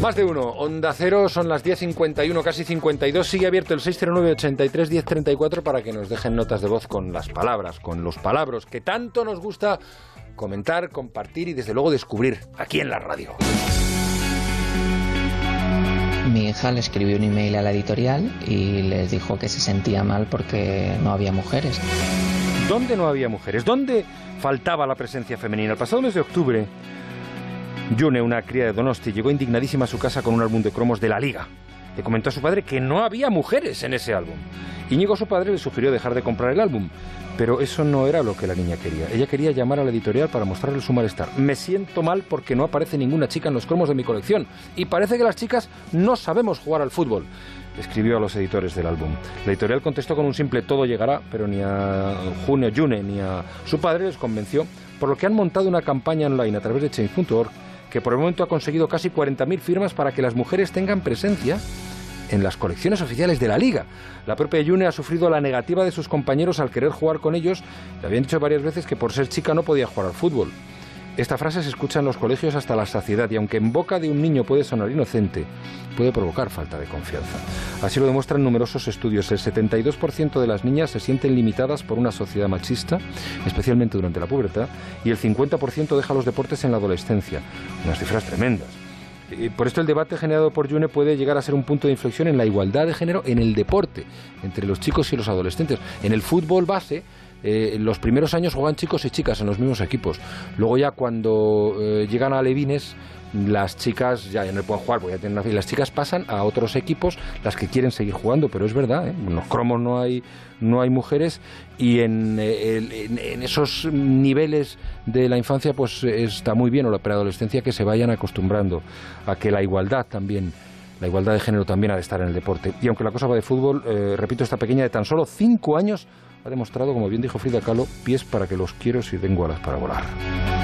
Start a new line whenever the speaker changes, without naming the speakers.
Más de uno. Onda Cero son las 10.51, casi 52. Sigue abierto el 609-83-1034 para que nos dejen notas de voz con las palabras, con los palabras que tanto nos gusta comentar, compartir y desde luego descubrir aquí en la radio.
Mi hija le escribió un email a la editorial y les dijo que se sentía mal porque no había mujeres.
¿Dónde no había mujeres? ¿Dónde faltaba la presencia femenina? El pasado mes de octubre, Yune, una cría de Donosti, llegó indignadísima a su casa con un álbum de cromos de la Liga. Le comentó a su padre que no había mujeres en ese álbum. Íñigo, su padre, le sugirió dejar de comprar el álbum, pero eso no era lo que la niña quería. Ella quería llamar a la editorial para mostrarle su malestar. Me siento mal porque no aparece ninguna chica en los cromos de mi colección y parece que las chicas no sabemos jugar al fútbol escribió a los editores del álbum. La editorial contestó con un simple todo llegará, pero ni a June ni a su padre les convenció, por lo que han montado una campaña online a través de change.org que por el momento ha conseguido casi 40.000 firmas para que las mujeres tengan presencia en las colecciones oficiales de la liga. La propia Yune ha sufrido la negativa de sus compañeros al querer jugar con ellos. Le habían dicho varias veces que por ser chica no podía jugar al fútbol. Esta frase se escucha en los colegios hasta la saciedad y aunque en boca de un niño puede sonar inocente, puede provocar falta de confianza. Así lo demuestran numerosos estudios. El 72% de las niñas se sienten limitadas por una sociedad machista, especialmente durante la pubertad, y el 50% deja los deportes en la adolescencia. Unas cifras tremendas. Por esto el debate generado por Yune puede llegar a ser un punto de inflexión en la igualdad de género en el deporte, entre los chicos y los adolescentes. En el fútbol base, eh, los primeros años juegan chicos y chicas en los mismos equipos. Luego ya cuando eh, llegan a Levines, las chicas ya, no pueden jugar porque ya tienen una las chicas pasan a otros equipos las que quieren seguir jugando pero es verdad ¿eh? en los cromos no hay no hay mujeres y en, en, esos niveles de la infancia pues está muy bien o la preadolescencia que se vayan acostumbrando a que la igualdad también la igualdad de género también ha de estar en el deporte y aunque la cosa va de fútbol repito esta pequeña de tan solo cinco años ha demostrado, como bien dijo Frida Kahlo, pies para que los quiero si tengo alas para volar.